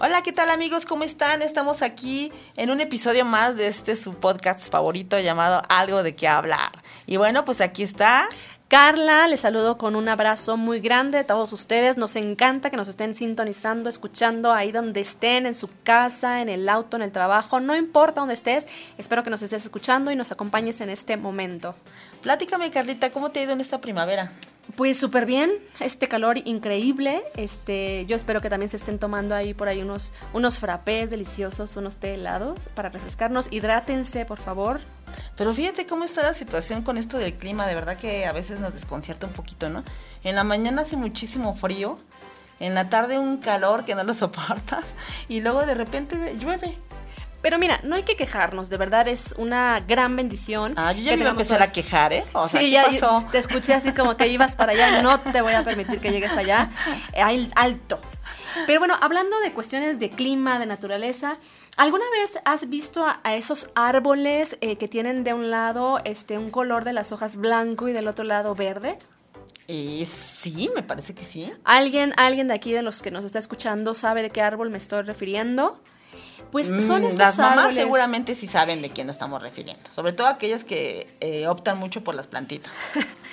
Hola, ¿qué tal amigos? ¿Cómo están? Estamos aquí en un episodio más de este su podcast favorito llamado Algo de qué hablar. Y bueno, pues aquí está Carla, les saludo con un abrazo muy grande a todos ustedes. Nos encanta que nos estén sintonizando, escuchando ahí donde estén, en su casa, en el auto, en el trabajo, no importa dónde estés. Espero que nos estés escuchando y nos acompañes en este momento. Platícame, Carlita, ¿cómo te ha ido en esta primavera? Pues súper bien, este calor increíble. Este, yo espero que también se estén tomando ahí por ahí unos, unos frappés deliciosos, unos té helados para refrescarnos. Hidrátense, por favor. Pero fíjate cómo está la situación con esto del clima, de verdad que a veces nos desconcierta un poquito, ¿no? En la mañana hace muchísimo frío, en la tarde un calor que no lo soportas y luego de repente llueve. Pero mira, no hay que quejarnos, de verdad es una gran bendición. Ah, yo ya me iba a empezar a quejar, ¿eh? O sea, sí, ya pasó? te escuché así como que ibas para allá, no te voy a permitir que llegues allá, eh, alto. Pero bueno, hablando de cuestiones de clima, de naturaleza, ¿alguna vez has visto a, esos árboles eh, que tienen de un lado este, un color de las hojas blanco y del otro lado verde? Eh, sí, me parece que sí. ¿Alguien, alguien de aquí de los que nos está escuchando sabe de qué árbol me estoy refiriendo? Pues mm, son esos Las mamás seguramente sí saben de quién nos estamos refiriendo. Sobre todo aquellas que eh, optan mucho por las plantitas.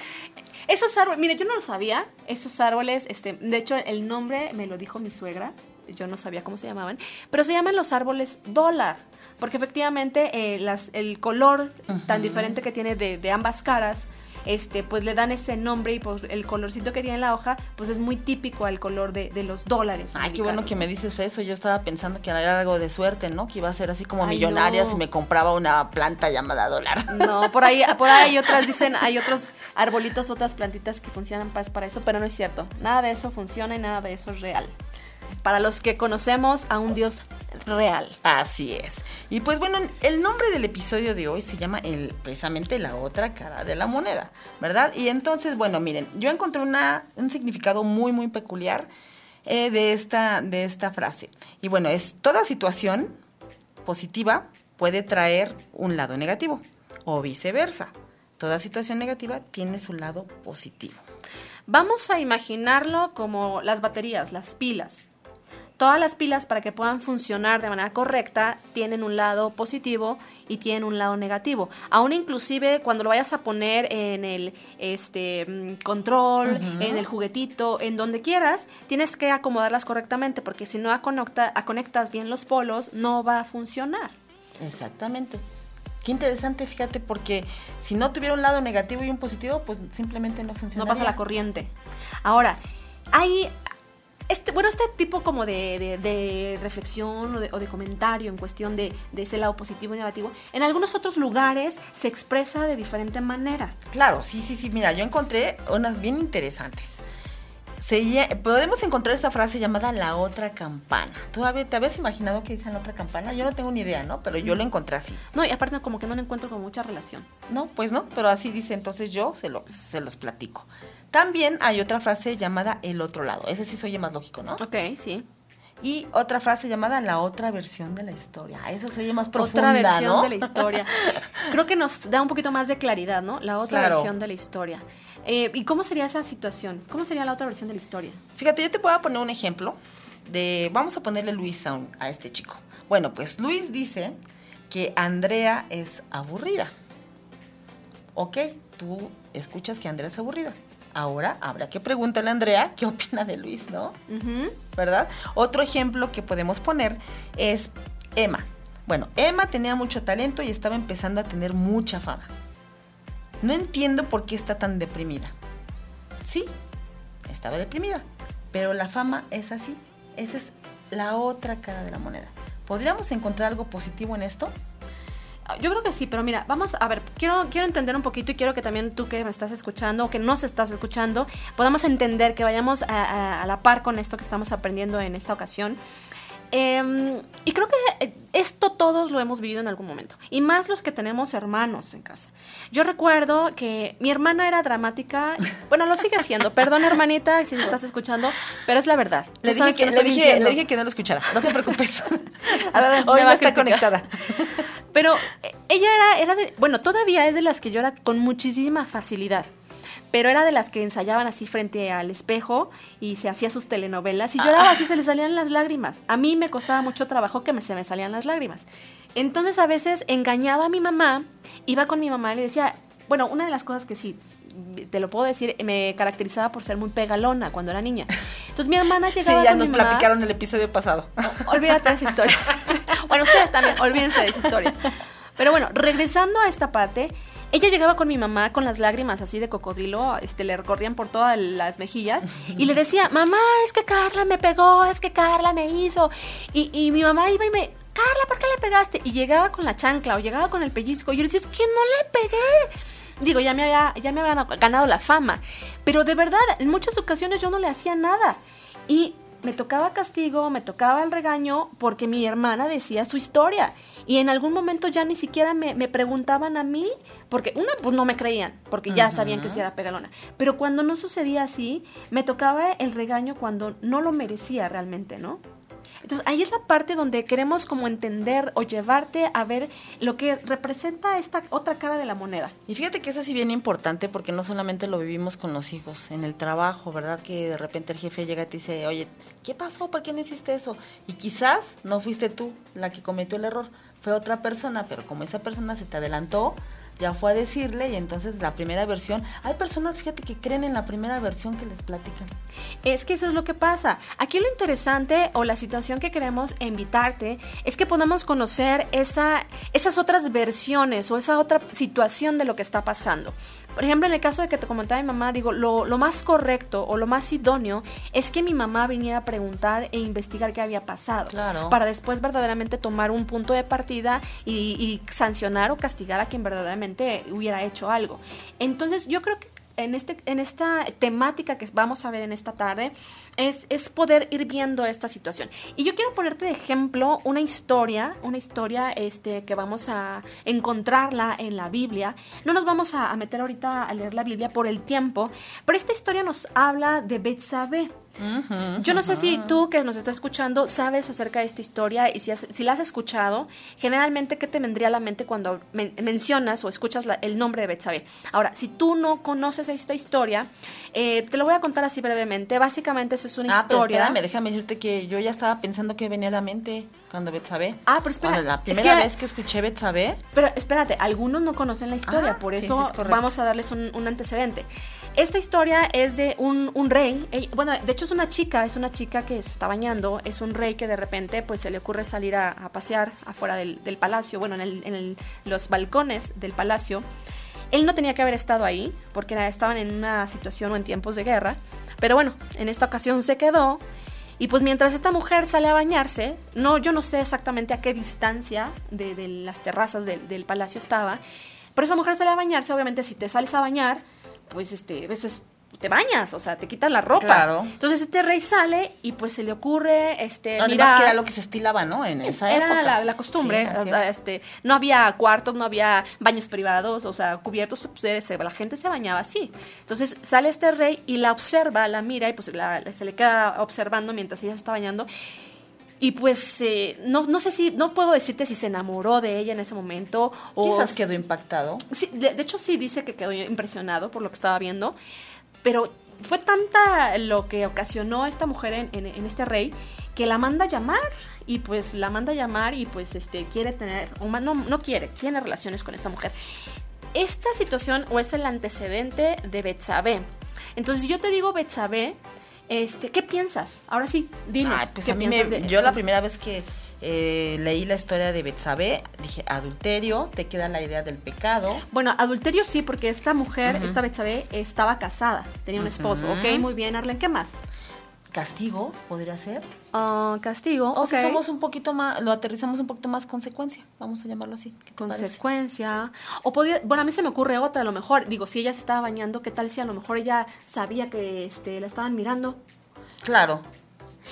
esos árboles, mire, yo no lo sabía. Esos árboles, este, de hecho, el nombre me lo dijo mi suegra. Yo no sabía cómo se llamaban. Pero se llaman los árboles dólar. Porque efectivamente eh, las, el color tan diferente que tiene de, de ambas caras este, pues le dan ese nombre y por el colorcito que tiene la hoja, pues es muy típico al color de, los dólares. Ay, qué bueno que me dices eso. Yo estaba pensando que era algo de suerte, ¿no? Que iba a ser así como millonaria si me compraba una planta llamada dólar. No, por ahí, por ahí otras dicen, hay otros arbolitos, otras plantitas que funcionan para, para eso, pero no es cierto. Nada de eso funciona y nada de eso es real. Para los que conocemos a un Dios real. Así es. Y pues bueno, el nombre del episodio de hoy se llama el, precisamente la otra cara de la moneda, ¿verdad? Y entonces, bueno, miren, yo encontré una, un significado muy, muy peculiar eh, de, esta, de esta frase. Y bueno, es toda situación positiva puede traer un lado negativo o viceversa. Toda situación negativa tiene su lado positivo. Vamos a imaginarlo como las baterías, las pilas. Todas las pilas para que puedan funcionar de manera correcta tienen un lado positivo y tienen un lado negativo. Aún inclusive cuando lo vayas a poner en el este mm, control, en el juguetito, en donde quieras, tienes que acomodarlas correctamente porque si no conectas bien los polos no va a funcionar. Exactamente. Qué interesante, fíjate, porque si no tuviera un lado negativo y un positivo, pues simplemente no funciona. No pasa la corriente. Ahora, hay este, bueno, este tipo como de, reflexión o de, comentario en cuestión de, ese lado positivo y negativo, en algunos otros lugares se expresa de diferente manera. Claro, sí, sí, sí. Mira, yo encontré unas bien interesantes. podemos encontrar esta frase llamada la otra campana. ¿Tú te habías imaginado que dicen la otra campana? Yo no tengo ni idea, ¿no? Pero yo la encontré así. No, y aparte como que no le encuentro con mucha relación. No, pues no, pero así dice, entonces yo se, se los platico. También hay otra frase llamada el otro lado. Ese sí se oye más lógico, ¿no? Ok, sí. Y otra frase llamada la otra versión de la historia. Esa se oye más profunda, Otra versión de la historia. Creo que nos da un poquito más de claridad, ¿no? La otra versión de la historia. Eh, ¿Y cómo sería esa situación? ¿Cómo sería la otra versión de la historia? Fíjate, yo te puedo poner un ejemplo de... Vamos a ponerle Luis a, a este chico. Bueno, pues Luis dice que Andrea es aburrida. Ok, tú escuchas que Andrea es aburrida. Ahora habrá que preguntarle a Andrea qué opina de Luis, ¿no? ¿Verdad? Otro ejemplo que podemos poner es Emma. Bueno, Emma tenía mucho talento y estaba empezando a tener mucha fama. No entiendo por qué está tan deprimida. Sí, estaba deprimida, pero la fama es así. Esa es la otra cara de la moneda. ¿Podríamos encontrar algo positivo en esto? Yo creo que sí, pero mira, vamos a ver, quiero, quiero entender un poquito y quiero que también tú que me estás escuchando o que nos estás escuchando, podamos entender, que vayamos a, la par con esto que estamos aprendiendo en esta ocasión. Em, y creo que eh, esto todos lo hemos vivido en algún momento. Y más los que tenemos hermanos en casa. Yo recuerdo que mi hermana era dramática. Bueno, lo sigue haciendo. Perdón, hermanita, si me estás escuchando, pero es la verdad. Le dije, que, le, dije, que no lo escuchara. No te preocupes. Hoy no está conectada. Pero eh, ella era, era de, bueno, todavía es de las que llora con muchísima facilidad. pero era de las que ensayaban así frente al espejo y se hacía sus telenovelas y lloraba así, se le salían las lágrimas. A mí me costaba mucho trabajo que me, se me salían las lágrimas. Entonces a veces engañaba a mi mamá, iba con mi mamá y le decía, bueno, una de las cosas que sí, te lo puedo decir, me caracterizaba por ser muy pegalona cuando era niña. Entonces mi hermana llegaba Sí, ya con nos mi mamá- platicaron el episodio pasado. Olvídate de esa historia. bueno, ustedes también, olvídense de esa historia. Pero bueno, regresando a esta parte, ella llegaba con mi mamá con las lágrimas así de cocodrilo, este, le recorrían por todas las mejillas y le decía, mamá, es que Carla me pegó, es que Carla me hizo. Y, y mi mamá iba y me, Carla, ¿por qué le pegaste? Y llegaba con la chancla o llegaba con el pellizco. Y yo le decía, es que no le pegué. Digo, ya me había, ya me habían ganado la fama. Pero de verdad, en muchas ocasiones yo no le hacía nada. Y me tocaba castigo, me tocaba el regaño porque mi hermana decía su historia. Y en algún momento ya ni siquiera me, me preguntaban a mí, porque una, pues no me creían, porque ya sabían que sí era pegalona. Pero cuando no sucedía así, me tocaba el regaño cuando no lo merecía realmente, ¿no? Entonces ahí es la parte donde queremos como entender o llevarte a ver lo que representa esta otra cara de la moneda. Y fíjate que eso sí bien importante porque no solamente lo vivimos con los hijos, en el trabajo, ¿verdad? Que de repente el jefe llega y te dice, oye, ¿qué pasó? ¿Por qué no hiciste eso? Y quizás no fuiste tú la que cometió el error, fue otra persona, pero como esa persona se te adelantó, ya fue a decirle y entonces la primera versión, hay personas, fíjate, que creen en la primera versión que les platican. Es que eso es lo que pasa. Aquí lo interesante o la situación que queremos invitarte es que podamos conocer esa, esas otras versiones o esa otra situación de lo que está pasando. Por ejemplo, en el caso de que te comentaba mi mamá, digo, lo, lo más correcto o lo más idóneo es que mi mamá viniera a preguntar e investigar qué había pasado. Claro. Para después verdaderamente tomar un punto de partida y, y sancionar o castigar a quien verdaderamente hubiera hecho algo. Entonces, yo creo que en, este, en esta temática que vamos a ver en esta tarde es, es poder ir viendo esta situación. Y yo quiero ponerte de ejemplo una historia, una historia este, que vamos a encontrarla en la Biblia. No nos vamos a, a meter ahorita a leer la Biblia por el tiempo, pero esta historia nos habla de Betsabé. Yo no sé si tú que nos estás escuchando sabes acerca de esta historia y si, has- si la has escuchado, generalmente qué te vendría a la mente cuando men- mencionas o escuchas la- el nombre de Betsabé. Ahora, si tú no conoces esta historia, eh, te lo voy a contar así brevemente. Básicamente esa es una Ah, pero historia. espérame, déjame decirte que yo ya estaba pensando que venía a la mente cuando Betsabé. Ah, pero espera, Cuando la es primera que- vez que escuché Betsabé, Pero espérate, algunos no conocen la historia, Ah, por sí, eso sí, es correcto. vamos a darles un, un antecedente. Esta historia es de un, un rey, ella- bueno, de hecho es una chica, es una chica que se está bañando, es un rey que de repente pues se le ocurre salir a, pasear afuera del, palacio, bueno, en, los balcones del palacio. Él no tenía que haber estado ahí porque estaban en una situación o en tiempos de guerra, pero bueno, en esta ocasión se quedó y pues mientras esta mujer sale a bañarse, no, yo no sé exactamente a qué distancia de, de las terrazas del, del palacio estaba, pero esa mujer sale a bañarse, obviamente si te sales a bañar, pues este, eso es, te bañas, o sea, te quitas la ropa. Claro. Entonces este rey sale y pues se le ocurre, este, además mirar- que era lo que se estilaba, ¿no? En esa era época. la, la costumbre, Sí, este, no había cuartos, no había baños privados, o sea, cubiertos, pues, la gente se bañaba así. Entonces sale este rey y la observa, la mira y pues la- se le queda observando mientras ella se está bañando. Y pues eh, no, no sé si, no puedo decirte si se enamoró de ella en ese momento o... Quizás quedó impactado. Sí, de, de hecho sí dice que quedó impresionado por lo que estaba viendo, pero fue tanta lo que ocasionó esta mujer en, en- en este rey que la manda a llamar y pues la manda a llamar y pues este quiere tener, no, no quiere, tiene relaciones con esta mujer. Esta situación o es el antecedente de Betsabé. Entonces si yo te digo Betsabé, este, ¿qué piensas? Ahora sí, dinos. Ay, pues ¿qué a mí me, piensas de- yo la primera vez que eh, leí la historia de Betsabé, dije, adulterio, te queda la idea del pecado. Bueno, adulterio sí, porque esta mujer, esta Betsabé, estaba casada, tenía un esposo. Ok, muy bien, Arlen, ¿qué más? Castigo, podría ser. Ah, castigo, O si somos un poquito más, lo aterrizamos un poquito más consecuencia, vamos a llamarlo así. Consecuencia. O podría, bueno, a mí se me ocurre otra, a lo mejor, digo, si ella se estaba bañando, ¿qué tal si a lo mejor ella sabía que este, la estaban mirando? Claro.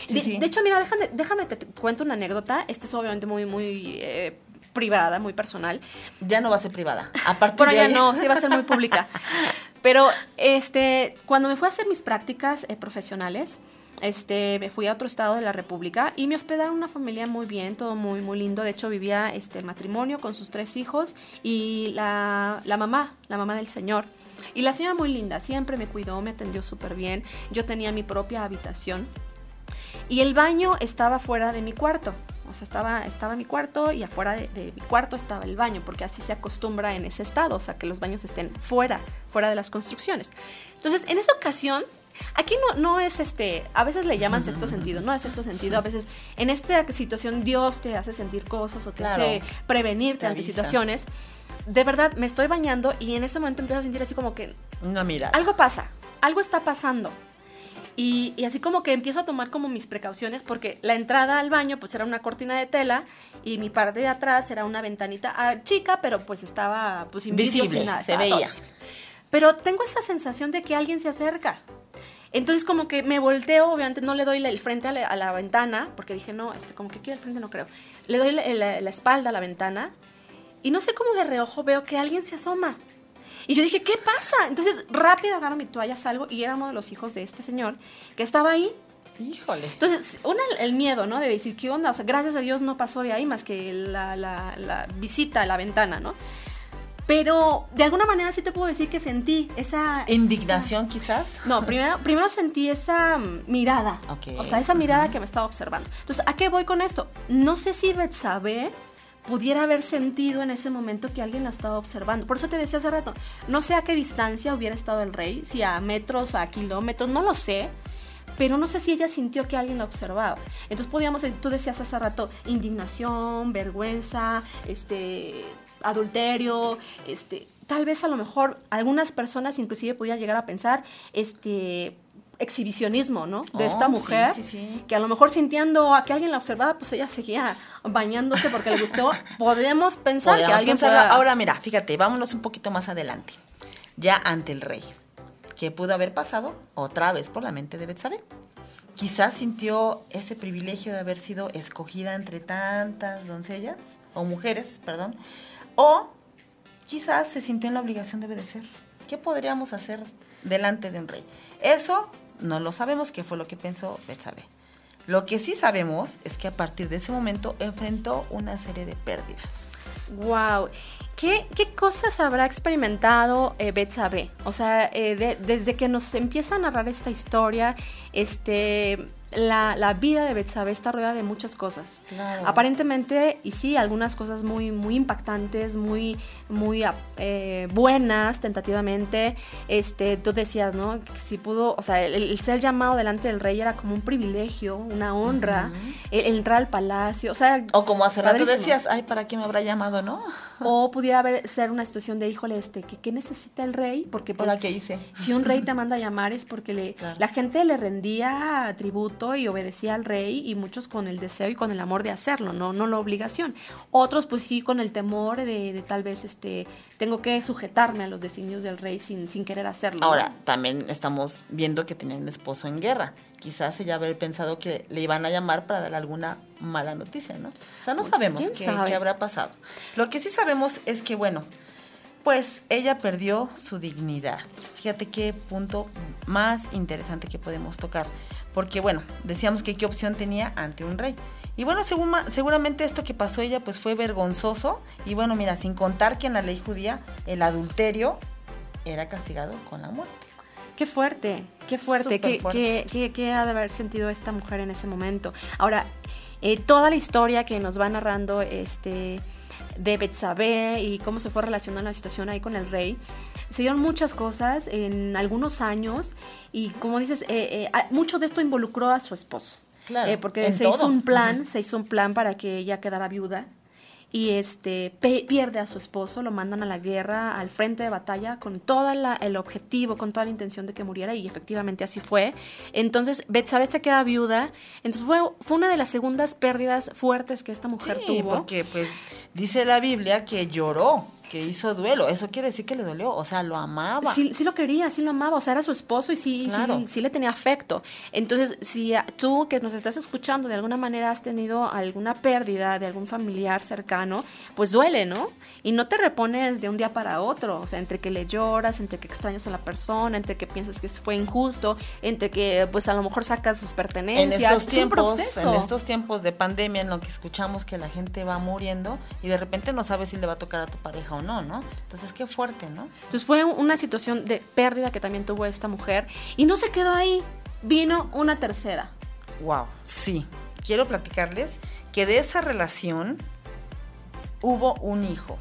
Sí, de, sí. de hecho, mira, déjame, déjame te, te cuento una anécdota. Esta es obviamente muy, muy eh, privada, muy personal. ya no va a ser privada. A partir Por de allá ahí- no, sí va a ser muy pública. Pero este, cuando me fui a hacer mis prácticas eh, profesionales, este, me fui a otro estado de la República y me hospedaron una familia muy bien, todo muy, muy lindo. De hecho, vivía este, el matrimonio con sus tres hijos y la, la mamá, la mamá del señor. Y la señora muy linda, siempre me cuidó, me atendió súper bien. Yo tenía mi propia habitación. Y el baño estaba fuera de mi cuarto. O sea, estaba, estaba mi cuarto y afuera de, de, mi cuarto estaba el baño, porque así se acostumbra en ese estado, o sea, que los baños estén fuera, fuera de las construcciones. Entonces, en esa ocasión, Aquí no, no es este, a veces le llaman sexto sentido, no es sexto sentido, a veces en esta situación Dios te hace sentir cosas o te Claro. hace prevenirte Te ante situaciones. De verdad, me estoy bañando y en ese momento empiezo a sentir así como que No, mira. algo pasa, algo está pasando. Y, y así como que empiezo a tomar como mis precauciones porque la entrada al baño pues era una cortina de tela y mi parte de atrás era una ventanita ah, chica, pero pues estaba pues vidrios, Visible, nada, se todo veía. Pero tengo esa sensación de que alguien se acerca. Entonces como que me volteo, obviamente no le doy el frente a la, a la ventana, porque dije, no, este, como que aquí al frente no creo. Le doy la, la- la espalda a la ventana y no sé cómo de reojo veo que alguien se asoma. Y yo dije, ¿qué pasa? Entonces rápido agarro mi toalla, salgo y era uno de los hijos de este señor que estaba ahí. Híjole. Entonces, una, el miedo, ¿no? De decir, ¿qué onda? O sea, gracias a Dios no pasó de ahí más que la, la- la visita a la ventana, ¿no? Pero de alguna manera sí te puedo decir que sentí esa... Indignación, quizás. No, primero, primero sentí esa mm, mirada. Ok. O sea, esa mirada que me estaba observando. Entonces, ¿a qué voy con esto? No sé si Betsabe pudiera haber sentido en ese momento que alguien la estaba observando. Por eso te decía hace rato, no sé a qué distancia hubiera estado el rey, si a metros, a kilómetros, no lo sé. Pero no sé si ella sintió que alguien la observaba. Entonces podíamos, tú decías hace rato, indignación, vergüenza, este, adulterio, este, tal vez a lo mejor algunas personas inclusive pudieran llegar a pensar, este, exhibicionismo, ¿no? De Oh, esta sí, mujer, sí, sí. que a lo mejor sintiendo a que alguien la observaba, pues ella seguía bañándose porque le gustó. Podemos pensar que alguien pueda- Ahora, mira, fíjate, vámonos un poquito más adelante. Ya ante el rey. ¿Qué pudo haber pasado otra vez por la mente de Betsabe? Quizás sintió ese privilegio de haber sido escogida entre tantas doncellas, o mujeres, perdón, o quizás se sintió en la obligación de obedecer. ¿Qué podríamos hacer delante de un rey? Eso no lo sabemos qué fue lo que pensó Betsabe. Lo que sí sabemos es que a partir de ese momento enfrentó una serie de pérdidas. Wow. ¿Qué, qué cosas habrá experimentado eh, Betsabe? O sea, eh, de- desde que nos empieza a narrar esta historia, este, la, la vida de Betsabe está rodeada de muchas cosas. Claro. Aparentemente, y sí, algunas cosas muy, muy impactantes, muy, muy eh, buenas tentativamente. Este, tú decías, ¿no? Si pudo, o sea, el, el ser llamado delante del rey era como un privilegio, una honra, el, el entrar al palacio, o sea, O como hace rato decías, ay, ¿para qué me habrá llamado, no? O pudiera haber, ser una situación de, híjole, este, ¿qué, qué necesita el rey? Porque Por pues, la que hice. si un rey te manda a llamar es porque le, Claro. la gente le rendía tributo y obedecía al rey y muchos con el deseo y con el amor de hacerlo, no, no la obligación. Otros pues sí con el temor de, de tal vez este tengo que sujetarme a los designios del rey sin, sin querer hacerlo. ¿no? Ahora, también estamos viendo que tenía un esposo en guerra. Quizás ella haber pensado que le iban a llamar para dar alguna mala noticia, ¿no? O sea, no Pues, sabemos ¿quién qué, sabe? qué habrá pasado. Lo que sí sabemos es que, bueno, pues ella perdió su dignidad. Fíjate qué punto más interesante que podemos tocar. Porque, bueno, decíamos que qué opción tenía ante un rey. Y bueno, según seguramente esto que pasó ella, pues fue vergonzoso. Y bueno, mira, sin contar que en la ley judía el adulterio era castigado con la muerte. Qué fuerte, qué fuerte, qué, fuerte. qué- qué- qué ha de haber sentido esta mujer en ese momento. Ahora, eh, toda la historia que nos va narrando este de Betsabé y cómo se fue relacionando la situación ahí con el rey, se dieron muchas cosas en algunos años y como dices, eh, eh, ah, mucho de esto involucró a su esposo. Claro, Eh, porque se hizo todo. un plan, Ujú. se hizo un plan para que ella quedara viuda y este pierde a su esposo, lo mandan a la guerra, al frente de batalla con todo el objetivo, con toda la intención de que muriera y efectivamente así fue. Entonces Betsabé se queda viuda, entonces fue, fue una de las segundas pérdidas fuertes que esta mujer Sí, tuvo. porque pues dice la Biblia que lloró, que hizo duelo. Eso quiere decir que le dolió, o sea, lo amaba. Sí, sí lo quería, sí lo amaba, o sea, era su esposo y sí, Claro. sí, sí le tenía afecto. Entonces, si tú que nos estás escuchando de alguna manera has tenido alguna pérdida de algún familiar cercano, pues duele, ¿no? Y no te repones de un día para otro, o sea, entre que le lloras, entre que extrañas a la persona, entre que piensas que fue injusto, entre que pues a lo mejor sacas sus en pertenencias. estos Es un tiempos, en estos tiempos de pandemia en lo que escuchamos que la gente va muriendo y de repente no sabes si le va a tocar a tu pareja o no, ¿no? Entonces, qué fuerte, ¿no? Entonces fue una situación de pérdida que también tuvo esta mujer y no se quedó ahí, vino una tercera. Wow, sí. Quiero platicarles que de esa relación hubo un hijo.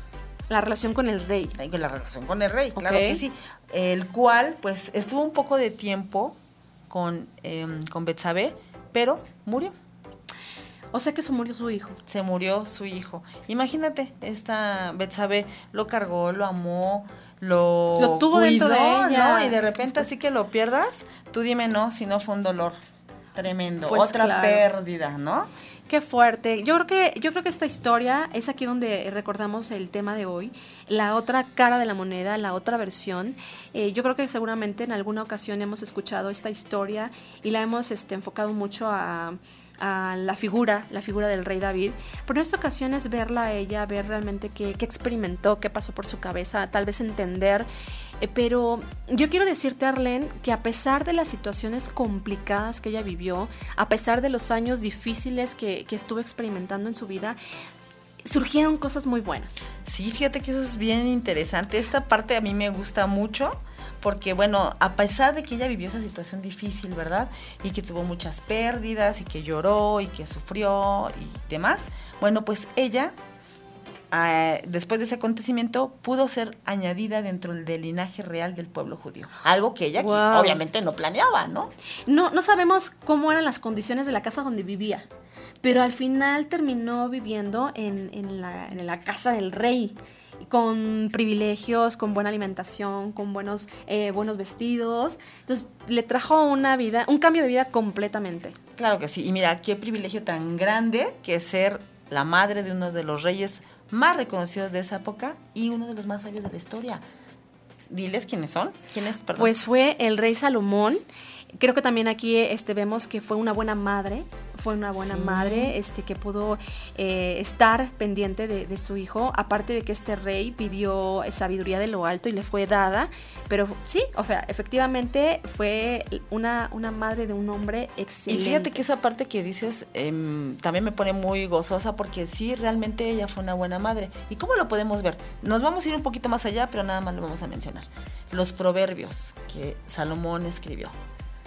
La relación con el rey. La relación con el rey, claro que sí. El cual, pues, estuvo un poco de tiempo con, eh, con Betsabé, pero murió. O sea que se murió su hijo. Se murió su hijo. Imagínate, esta Betsabé lo cargó, lo amó, lo, lo tuvo dentro de ella. ¿no? Y de repente así que lo pierdas, tú dime no, si no fue un dolor tremendo, pues otra pérdida, ¿no? Qué fuerte. Yo creo que yo creo que esta historia es aquí donde recordamos el tema de hoy, la otra cara de la moneda, la otra versión. Eh, yo creo que seguramente en alguna ocasión hemos escuchado esta historia y la hemos este, enfocado mucho a, la figura, la figura del rey David. Pero en esta ocasión es verla a ella, ver realmente qué, qué experimentó, qué pasó por su cabeza, tal vez entender eh, pero yo quiero decirte, Arlene, que a pesar de las situaciones complicadas que ella vivió, a pesar de los años difíciles que, que estuvo experimentando en su vida, surgieron cosas muy buenas. Sí, fíjate que eso es bien interesante. Esta parte a mí me gusta mucho porque, bueno, a pesar de que ella vivió esa situación difícil, ¿verdad? Y que tuvo muchas pérdidas y que lloró y que sufrió y demás, bueno, pues ella después de ese acontecimiento, pudo ser añadida dentro del linaje real del pueblo judío. Algo que ella obviamente no planeaba, ¿no? No, no sabemos cómo eran las condiciones de la casa donde vivía, pero al final terminó viviendo en, en, la, en la casa del rey con privilegios, con buena alimentación, con buenos, eh, buenos vestidos. Entonces le trajo una vida, un cambio de vida completamente. Claro que sí. Y mira, qué privilegio tan grande que ser la madre de uno de los reyes más reconocidos de esa época y uno de los más sabios de la historia. Diles quiénes son. ¿Quiénes, perdón? Pues fue el rey Salomón. Creo que también aquí este, vemos que fue una buena madre, fue una buena madre este, que pudo eh, estar pendiente de, su hijo, aparte de que este rey pidió sabiduría de lo alto y le fue dada, pero sí, o sea, efectivamente fue una, una madre de un hombre excelente. Y fíjate que esa parte que dices em, también me pone muy gozosa porque sí, realmente ella fue una buena madre. ¿Y cómo lo podemos ver? Nos vamos a ir un poquito más allá, pero nada más lo vamos a mencionar. Los proverbios que Salomón escribió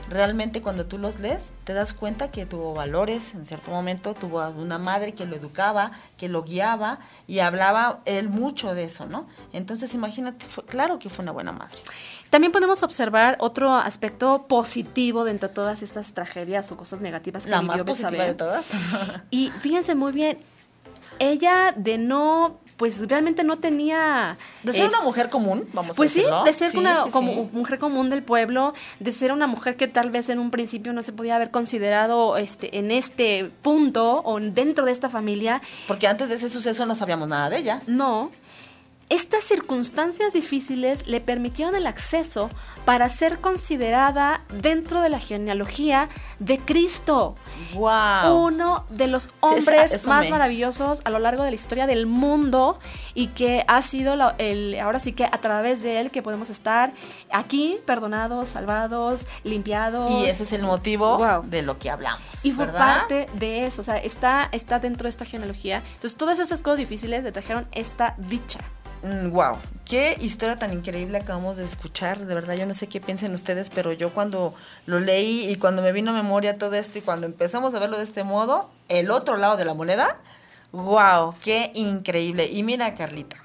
realmente cuando tú los lees te das cuenta que tuvo valores, en cierto momento tuvo una madre que lo educaba, que lo guiaba y hablaba él mucho de eso, ¿no? Entonces imagínate, claro que fue una buena madre. También podemos observar otro aspecto positivo dentro de todas estas tragedias o cosas negativas que La vivió más positiva de todas. y fíjense muy bien, ella de no pues realmente no tenía... De ser una mujer común, vamos pues a decirlo. Pues sí, de ser una como mujer común del pueblo, de ser una mujer que tal vez en un principio no se podía haber considerado este, en este punto o dentro de esta familia. Porque antes de ese suceso no sabíamos nada de ella. No. Estas circunstancias difíciles le permitieron el acceso para ser considerada dentro de la genealogía de Cristo. Wow. Uno de los hombres más maravillosos a lo largo de la historia del mundo y que ha sido el, ahora sí que a través de él que podemos estar aquí perdonados, salvados, limpiados. Y ese es el motivo de lo que hablamos. Y fue parte de eso, o sea, está, está dentro de esta genealogía. Entonces todas esas cosas difíciles le trajeron esta dicha wow, mm, qué historia tan increíble acabamos de escuchar. De verdad, yo no sé qué piensen ustedes, pero yo cuando lo leí y cuando me vino a memoria todo esto y cuando empezamos a verlo de este modo, el otro lado de la moneda, wow, qué increíble. Y mira, Carlita,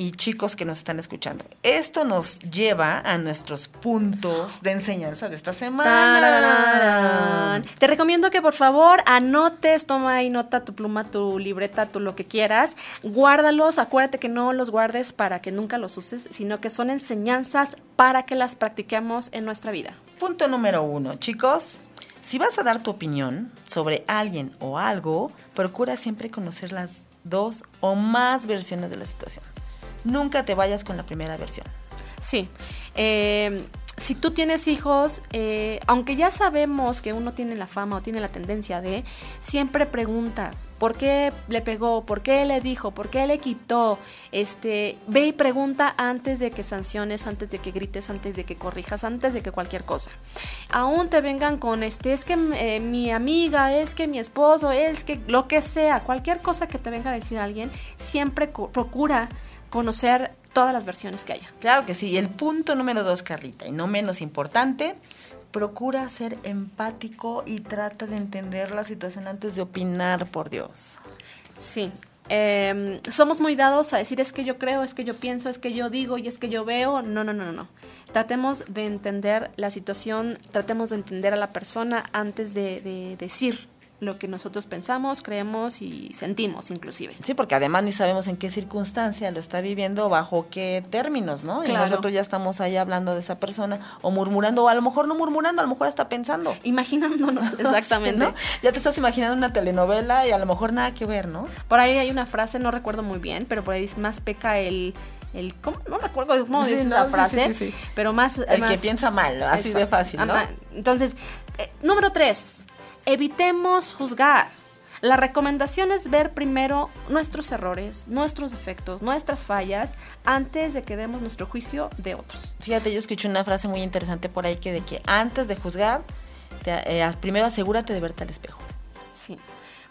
y chicos que nos están escuchando. Esto nos lleva a nuestros puntos de enseñanza de esta semana. Te recomiendo que por favor anotes, toma ahí nota tu pluma, tu libreta, tu lo que quieras. Guárdalos, acuérdate que no los guardes para que nunca los uses, sino que son enseñanzas para que las practiquemos en nuestra vida. Punto número uno, chicos. Si vas a dar tu opinión sobre alguien o algo, procura siempre conocer las dos o más versiones de la situación nunca te vayas con la primera versión. Sí. Eh, si tú tienes hijos, eh, aunque ya sabemos que uno tiene la fama o tiene la tendencia de, siempre pregunta, ¿por qué le pegó? ¿Por qué le dijo? ¿Por qué le quitó? Este, ve y pregunta antes de que sanciones, antes de que grites, antes de que corrijas, antes de que cualquier cosa. Aún te vengan con este, es que eh, mi amiga, es que mi esposo, es que lo que sea, cualquier cosa que te venga a decir alguien, siempre procura conocer todas las versiones que haya. Claro que sí. Y el punto número dos, Carlita, y no menos importante, procura ser empático y trata de entender la situación antes de opinar, por Dios. Sí. eh, somos muy dados a decir es que yo creo, es que yo pienso, es que yo digo y es que yo veo. No, no, no, no. Tratemos de entender la situación, tratemos de entender a la persona antes de, de decir lo que nosotros pensamos, creemos y sentimos inclusive. Sí, porque además ni sabemos en qué circunstancia lo está viviendo, bajo qué términos, ¿no? Y nosotros ya estamos ahí hablando de esa persona o murmurando, o a lo mejor no murmurando, a lo mejor hasta pensando. Imaginándonos exactamente. ¿no? Ya te estás imaginando una telenovela y a lo mejor nada que ver, ¿no? Por ahí hay una frase, no recuerdo muy bien, pero por ahí dice, más peca el... el ¿cómo? No recuerdo cómo Sí, dice no, esa frase, sí, sí, sí. pero más... El más- que piensa mal, así de fácil, ¿no? Entonces, eh, número tres, evitemos juzgar. La recomendación es ver primero nuestros errores, nuestros defectos, nuestras fallas, antes de que demos nuestro juicio de otros. Fíjate, yo escuché una frase muy interesante por ahí que de que antes de juzgar, te- eh, primero asegúrate de verte al espejo. Sí.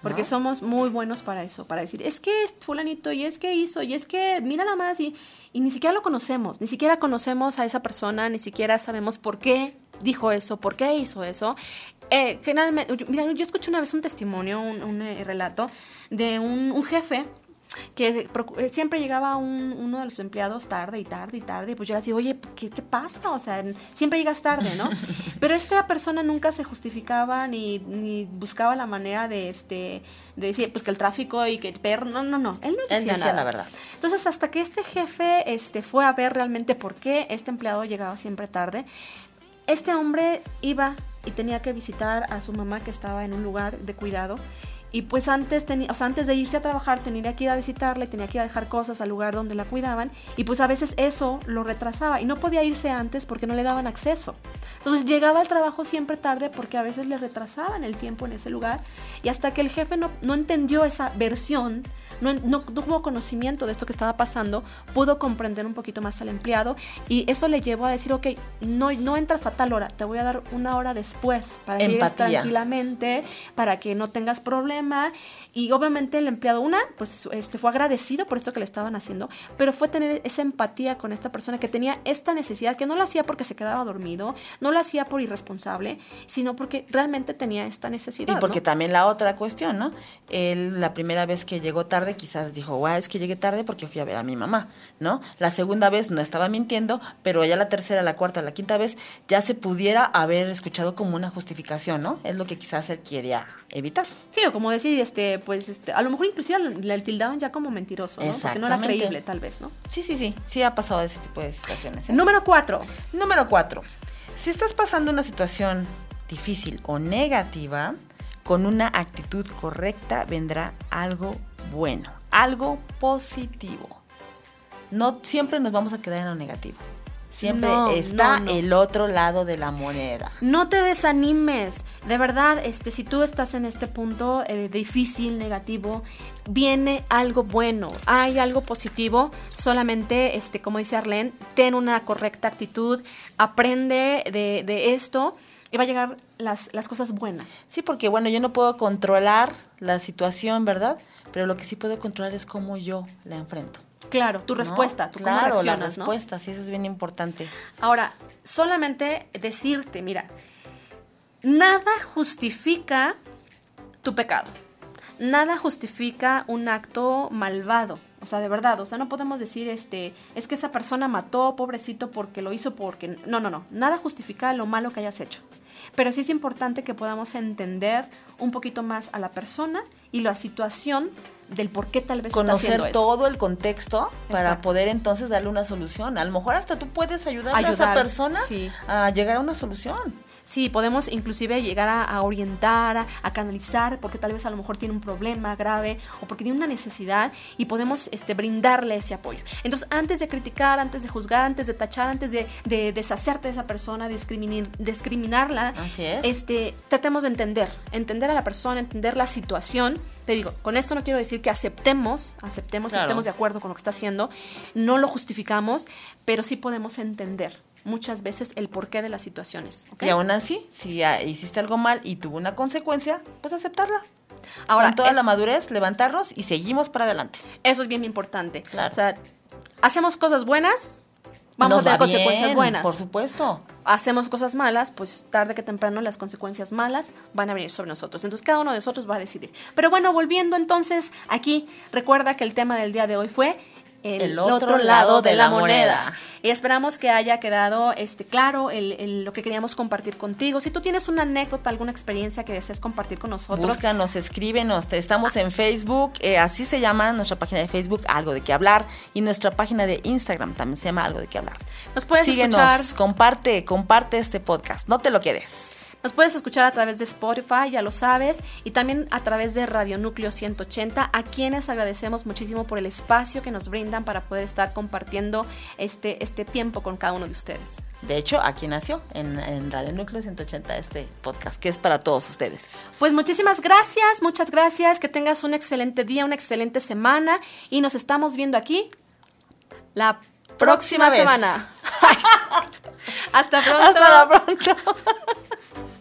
Porque ¿No? somos muy buenos para eso, para decir, es que es fulanito, y es que hizo, y es que mira nada más, y, y ni siquiera lo conocemos, ni siquiera conocemos a esa persona, ni siquiera sabemos por qué dijo eso, por qué hizo eso. Eh, generalmente, mira, yo escuché una vez un testimonio, un, un, eh, relato de un, un jefe que eh, siempre llegaba un- uno de los empleados tarde y tarde y tarde, y pues yo era así, oye, ¿qué te pasa? O sea, siempre llegas tarde, ¿no? Pero esta persona nunca se justificaba ni, ni buscaba la manera de, este, de decir, pues que el tráfico y que el perro, no, no, no, él no decía, Él decía nada. la verdad. Entonces, hasta que este jefe este, fue a ver realmente por qué este empleado llegaba siempre tarde, este hombre iba y tenía que visitar a su mamá que estaba en un lugar de cuidado. Y pues antes, o sea, antes de irse a trabajar tenía que ir a visitarle, tenía que ir a dejar cosas al lugar donde la cuidaban. Y pues a veces eso lo retrasaba y no podía irse antes porque no le daban acceso. Entonces llegaba al trabajo siempre tarde porque a veces le retrasaban el tiempo en ese lugar. Y hasta que el jefe no, no entendió esa versión, no, no tuvo conocimiento de esto que estaba pasando, pudo comprender un poquito más al empleado y eso le llevó a decir, ok, no, no entras a tal hora, te voy a dar una hora después para que tranquilamente, para que no tengas problema. Y obviamente el empleado, una, pues este, fue agradecido por esto que le estaban haciendo, pero fue tener esa empatía con esta persona que tenía esta necesidad, que no lo hacía porque se quedaba dormido, no lo hacía por irresponsable, sino porque realmente tenía esta necesidad. Y porque ¿no? también la otra cuestión, ¿no? Él la primera vez que llegó tarde quizás dijo, guau, es que llegué tarde porque fui a ver a mi mamá, ¿no? La segunda vez no estaba mintiendo, pero ya la tercera, la cuarta, la quinta vez ya se pudiera haber escuchado como una justificación, ¿no? Es lo que quizás él quería evitar. Sí, o como decir, este, pues, este, a lo mejor inclusive le, tildaban ya como mentiroso, ¿no? Porque no era creíble, tal vez, ¿no? Sí, sí, sí, sí ha pasado ese tipo de situaciones. ¿eh? Número cuatro. Número cuatro. Si estás pasando una situación difícil o negativa, con una actitud correcta vendrá algo bueno, algo positivo. No siempre nos vamos a quedar en lo negativo. Siempre No, está no, no. el otro lado de la moneda. No te desanimes. De verdad, este, si tú estás en este punto eh, difícil, negativo, viene algo bueno, hay algo positivo. Solamente, este, como dice Arlene, ten una correcta actitud, aprende de, de esto y va a llegar las, las cosas buenas. Sí, porque bueno, yo no puedo controlar la situación, ¿verdad? Pero lo que sí puedo controlar es cómo yo la enfrento. Claro, tu ¿no? respuesta, tú claro, cómo la reaccionas, ¿no? respuesta, sí, eso es bien importante. Ahora, solamente decirte, mira, nada justifica tu pecado. Nada justifica un acto malvado. O sea, de verdad, o sea, no podemos decir, este, es que esa persona mató, pobrecito, porque lo hizo porque... No, no, no, nada justifica lo malo que hayas hecho. Pero sí es importante que podamos entender un poquito más a la persona y la situación del por qué tal vez está haciendo conocer eso. todo el contexto para Exacto. poder entonces darle una solución. A lo mejor hasta tú puedes ayudar a esa persona sí. a llegar a una solución. Sí, podemos inclusive llegar a, a orientar, a, a canalizar, porque tal vez a lo mejor tiene un problema grave o porque tiene una necesidad y podemos este, brindarle ese apoyo. Entonces, antes de criticar, antes de juzgar, antes de tachar, antes de, de deshacerte de esa persona, discriminar, discriminarla, Así es. este, tratemos de entender, entender a la persona, entender la situación. Te digo, con esto no quiero decir que aceptemos, aceptemos Claro. y estemos de acuerdo con lo que está haciendo, no lo justificamos, pero sí podemos entender muchas veces el porqué de las situaciones. Y aún así, si hiciste algo mal y tuvo una consecuencia, pues aceptarla. Ahora, Con toda es- la madurez, levantarnos y seguimos para adelante. eso es bien importante. Claro. O sea, hacemos cosas buenas, vamos Nos a tener va consecuencias bien, buenas. Por supuesto. Hacemos cosas malas, pues tarde que temprano las consecuencias malas van a venir sobre nosotros. Entonces cada uno de nosotros va a decidir. Pero bueno, volviendo entonces aquí, recuerda que el tema del día de hoy fue el, otro, lado de, la, moneda. Y esperamos que haya quedado este, claro el- el- lo que queríamos compartir contigo. Si tú tienes una anécdota, alguna experiencia que desees compartir con nosotros, Búscanos, escríbenos. te- Estamos en Facebook, eh, así se llama nuestra página de Facebook, Algo de qué hablar. Y nuestra página de Instagram también se llama Algo de qué hablar. nos puedes Síguenos, escuchar. comparte, comparte este podcast. No te lo quedes. Nos puedes escuchar a través de Spotify, ya lo sabes, y también a través de Radio Núcleo 180, a quienes agradecemos muchísimo por el espacio que nos brindan para poder estar compartiendo este, este tiempo con cada uno de ustedes. De hecho, aquí nació en, en Radio Núcleo 180 este podcast, que es para todos ustedes. Pues muchísimas gracias, muchas gracias, que tengas un excelente día, una excelente semana, y nos estamos viendo aquí la próxima, semana. Hasta pronto. Hasta la pronto.